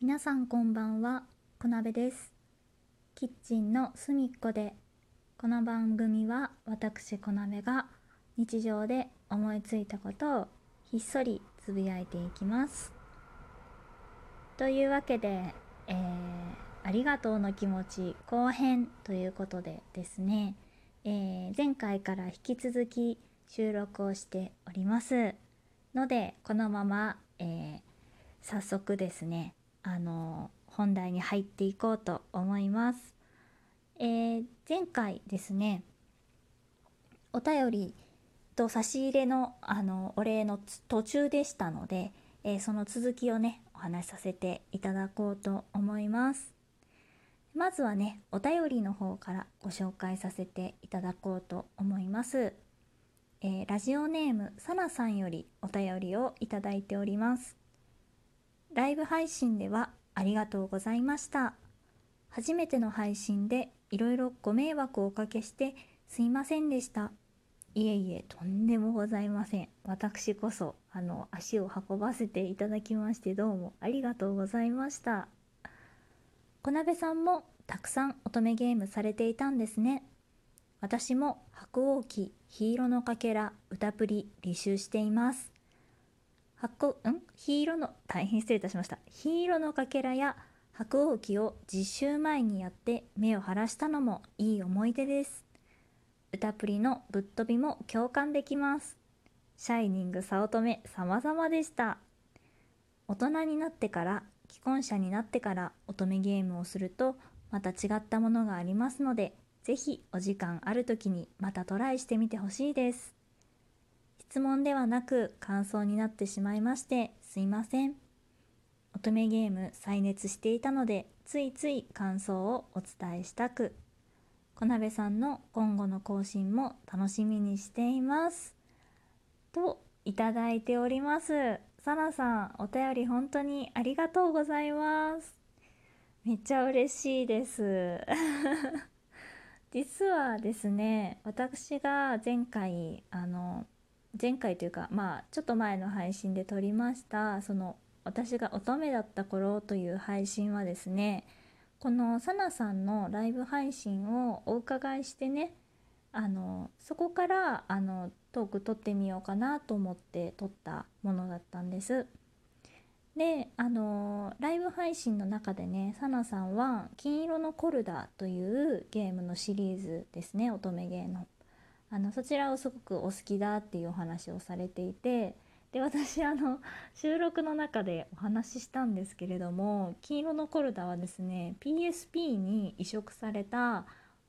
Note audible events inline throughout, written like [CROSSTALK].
皆さんこんばんは、こなべです。キッチンの隅っこで、この番組は私こなべが日常で思いついたことをひっそりつぶやいていきます。というわけで、えーありがとうの気持ち後編ということでですね、えー前回から引き続き収録をしておりますのでこのまま、えー早速ですねあの本題に入っていこうと思います、えー前回ですねお便りと差し入れのあのお礼の途中でしたので、えーその続きをねお話しさせていただこうと思います。まずはねお便りの方からご紹介させていただこうと思います、えーラジオネームさなさんよりお便りをいただいております。ライブ配信ではありがとうございました。初めての配信でいろいろご迷惑をおかけしてすいませんでした。いえいえとんでもございません。私こそあの足を運ばせていただきましてどうもありがとうございました。小鍋さんもたくさん乙女ゲームされていたんですね。私も白鸚記ヒーロのかけら歌プリ履修しています。白ん？ヒーロの大変失礼いたしました。ヒーロのかけらや白鸚記を実習前にやって目を晴らしたのもいい思い出です。歌プリのぶっ飛びも共感できます。シャイニング早乙女様々でした。大人になってから既婚者になってから乙女ゲームをするとまた違ったものがありますのでぜひお時間ある時にまたトライしてみてほしいです。質問ではなく感想になってしまいましてすいません。乙女ゲーム再熱していたのでついつい感想をお伝えしたく。小鍋さんの今後の更新も楽しみにしています。といただいております。さなさんお便り本当にありがとうございます。めっちゃ嬉しいです。[LAUGHS] 実はですね私が前回あの前回というかまあちょっと前の配信で撮りましたその私が乙女だった頃という配信はですねこのさなさんのライブ配信をお伺いしてねあのそこからあのトーク撮ってみようかなと思って撮ったものだったんです。であのライブ配信の中でねさなさんは「金色のコルダ」というゲームのシリーズですね乙女ゲーのあのそちらをすごくお好きだっていうお話をされていてで私あの収録の中でお話ししたんですけれども「金色のコルダ」はですね PSP に移植された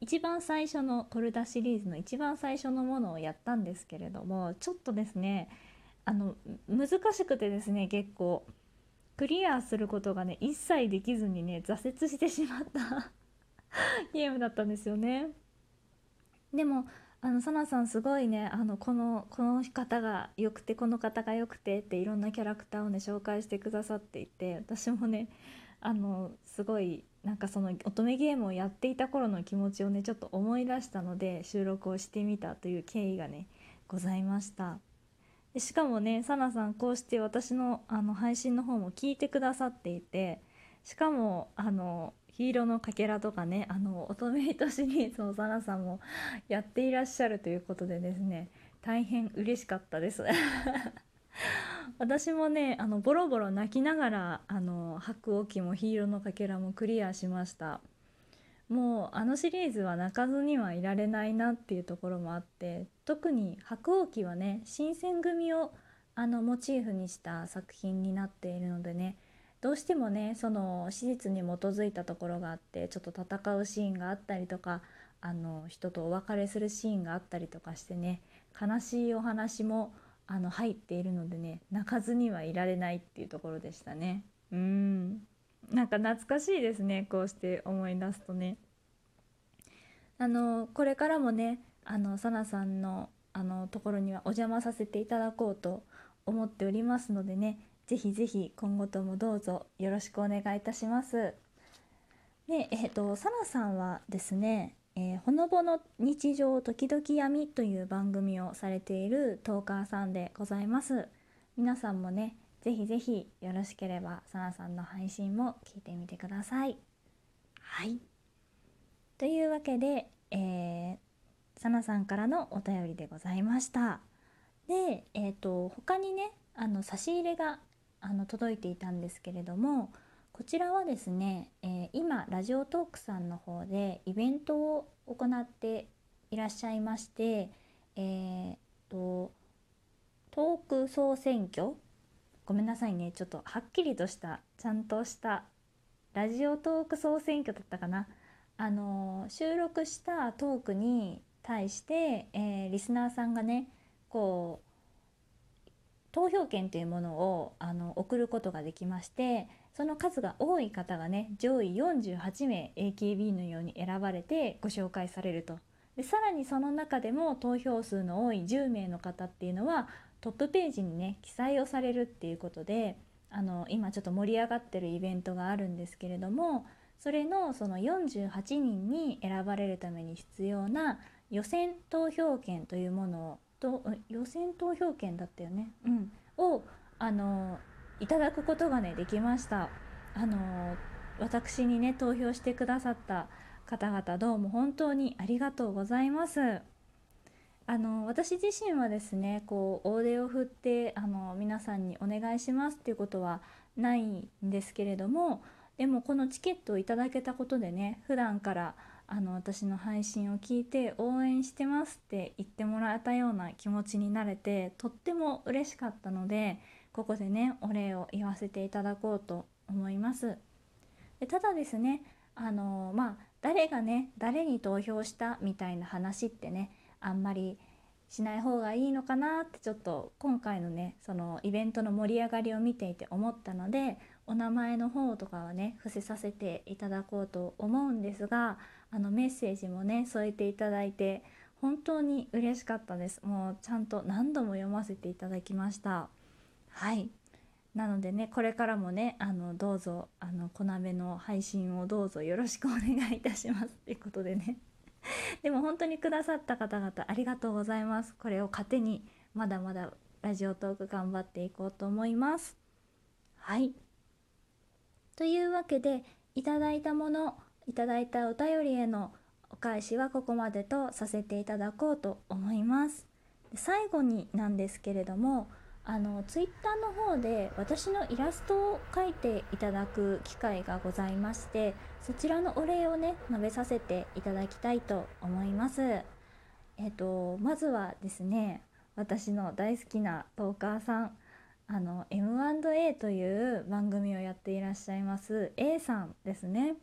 一番最初のコルダシリーズの一番最初のものをやったんですけれどもちょっとですねあの難しくてですね結構クリアすることがね一切できずにね挫折してしまった [LAUGHS] ゲームだったんですよね。でもあのサナさんすごいねあのこのこの方が良くてこの方が良くてっていろんなキャラクターをね紹介してくださっていて私もねあのすごいなんかその乙女ゲームをやっていた頃の気持ちをねちょっと思い出したので収録をしてみたという経緯がねございました。でしかもねサナさんこうして私のあの配信の方も聞いてくださっていてしかもあのヒーローのかけらとかねあの乙女糸シリーズのサナさんもやっていらっしゃるということでですね大変嬉しかったです。[LAUGHS] 私もねあのボロボロ泣きながらあの白鸚記もヒーローのかけらもクリアしました。もうあのシリーズは泣かずにはいられないなっていうところもあって特に白鸚記はね新選組をあのモチーフにした作品になっているのでねどうしてもねその史実に基づいたところがあってちょっと戦うシーンがあったりとかあの人とお別れするシーンがあったりとかしてね悲しいお話もあの入っているのでね泣かずにはいられないっていうところでしたね。うん。なんか懐かしいですねこうして思い出すとね。あのこれからもねあのさなさんのあのところにはお邪魔させていただこうと思っておりますのでねぜひぜひ今後ともどうぞよろしくお願いいたします。で、えっ、と、サナさんはですね、えーほのぼの日常時々闇という番組をされているトーカーさんでございます。皆さんもね、ぜひぜひよろしければさなさんの配信も聞いてみてください。はいというわけで、えー、さなさんからのお便りでございました。で、えーと、他にねあの差し入れがあの届いていたんですけれどもこちらはですね、えー、今ラジオトークさんの方でイベントを行っていらっしゃいまして、えーと、トーク総選挙？ごめんなさいねちょっとはっきりとしたちゃんとしたラジオトーク総選挙だったかな？あの収録したトークに対して、えー、リスナーさんがねこう投票権というものをあの送ることができましてその数が多い方がね上位48名 AKB のように選ばれてご紹介されると。でさらにその中でも投票数の多い10名の方っていうのはトップページにね記載をされるっていうことであの今ちょっと盛り上がってるイベントがあるんですけれどもそれのその48人に選ばれるために必要な予選投票権というものをと予選投票権だったよね、うん、をあのいただくことがねできました。あの私にね投票してくださった方々どうも本当にありがとうございます。あの私自身はですねこう大手を振ってあの皆さんにお願いしますっていうことはないんですけれどもでもこのチケットをいただけたことでね普段からあの私の配信を聞いて応援してますって言ってもらえたような気持ちになれてとっても嬉しかったのでここでねお礼を言わせていただこうと思います。でただですねあのまあ誰がね誰に投票したみたいな話ってねあんまりしない方がいいのかなってちょっと今回のねそのイベントの盛り上がりを見ていて思ったのでお名前の方とかはね伏せさせていただこうと思うんですがあのメッセージもね添えていただいて本当に嬉しかったです。もうちゃんと何度も読ませていただきました。はい。なのでねこれからもねあのどうぞあの小鍋の配信をどうぞよろしくお願いいたしますってことでね。でも本当にくださった方々ありがとうございます。これを糧にまだまだラジオトーク頑張っていこうと思います。はい。というわけでいただいたものいただいたお便りへのお返しはここまでとさせていただこうと思います。最後になんですけれどもあのツイッターの方で私のイラストを描いていただく機会がございましてそちらのお礼をね述べさせていただきたいと思います。えっ、とまずはですね私の大好きなトーカーさん。あの M&A という番組をやっていらっしゃいます A さんですね。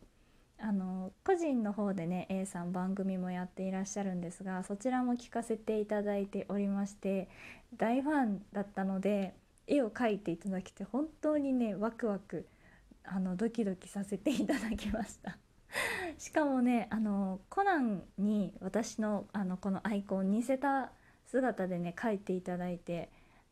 あの個人の方でね A さん番組もやっていらっしゃるんですがそちらも聞かせていただいておりまして大ファンだったので絵を描いていただけて本当にねワクワクあのドキドキさせていただきました。[LAUGHS] しかもねあのコナンに私のあのこのアイコン似せた姿でね描いていただいて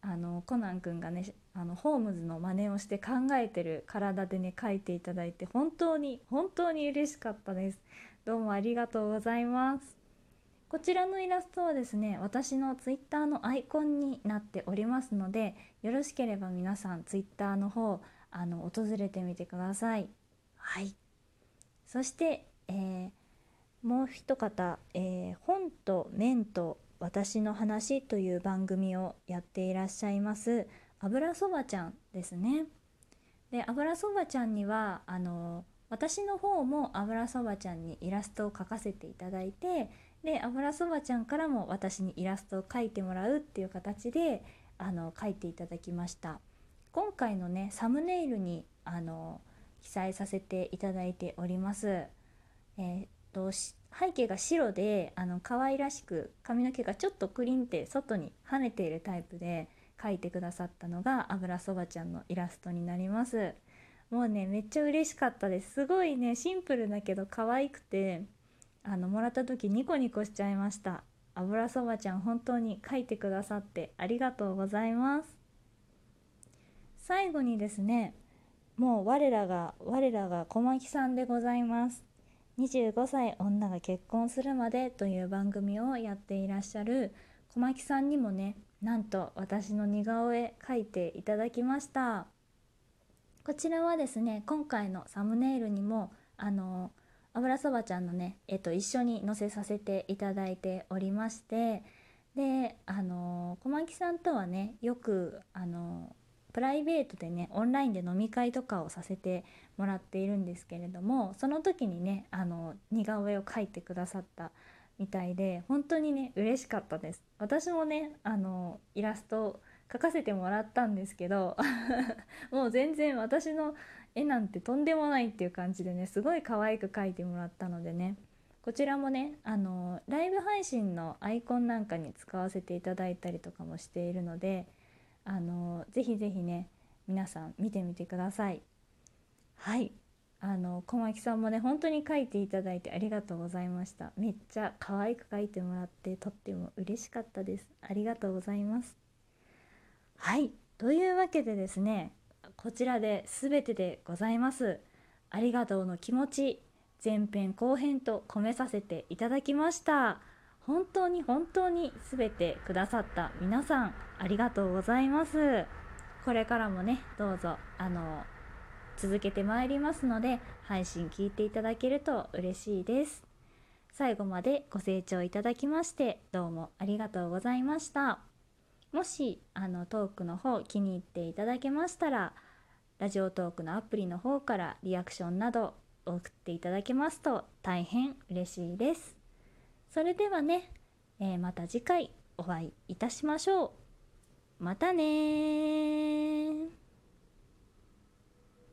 あのコナン君がねあのホームズの真似をして考えてる体でね書いていただいて本当に本当に嬉しかったです。どうもありがとうございます。こちらのイラストはですね私のツイッターのアイコンになっておりますのでよろしければ皆さんツイッターの方あの訪れてみてください。はい。そして、えー、もう一方、えー、本と面と私の話という番組をやっていらっしゃいます油そばちゃんですね。で油そばちゃんにはあの私の方も油そばちゃんにイラストを描かせていただいてで油そばちゃんからも私にイラストを描いてもらうっていう形であの描いていただきました今回のねサムネイルにあの記載させていただいておりますえー、と背景が白であの可愛らしく髪の毛がちょっとクリンって外に跳ねているタイプで描いてくださったのが油そばちゃんのイラストになります。もうねめっちゃ嬉しかったです。すごいねシンプルだけど可愛くてあのもらった時ニコニコしちゃいました。油そばちゃん本当に描いてくださってありがとうございます。最後にですねもう我らが我らが小牧さんでございます。25歳女が結婚するまでという番組をやっていらっしゃる小牧さんにもねなんと私の似顔絵描いていただきました。こちらはですね今回のサムネイルにもあの油そばちゃんのね絵と一緒に載せさせていただいておりましてであの小牧さんとはねよくあのプライベートでねオンラインで飲み会とかをさせてもらっているんですけれどもその時にねあの似顔絵を描いてくださったみたいで本当にね嬉しかったです。私もねあのイラスト描かせてもらったんですけど [LAUGHS] もう全然私の絵なんてとんでもないっていう感じでねすごい可愛く描いてもらったのでねこちらもねあのライブ配信のアイコンなんかに使わせていただいたりとかもしているのであのぜひぜひね皆さん見てみてください。はい。あの小牧さんもね本当に書いていただいてありがとうございました。めっちゃ可愛く書いてもらってとっても嬉しかったです。ありがとうございます。はい。というわけでですねこちらで全てでございます。ありがとうの気持ち前編後編と込めさせていただきました。本当に本当に全てくださった皆さんありがとうございます。これからもねどうぞあの続けてまいりますので配信聞いていただけると嬉しいです。最後までご清聴いただきましてどうもありがとうございました。もしあのトークの方気に入っていただけましたらラジオトークのアプリの方からリアクションなど送っていただけますと大変嬉しいです。それではね、えー、また次回お会いいたしましょう。またね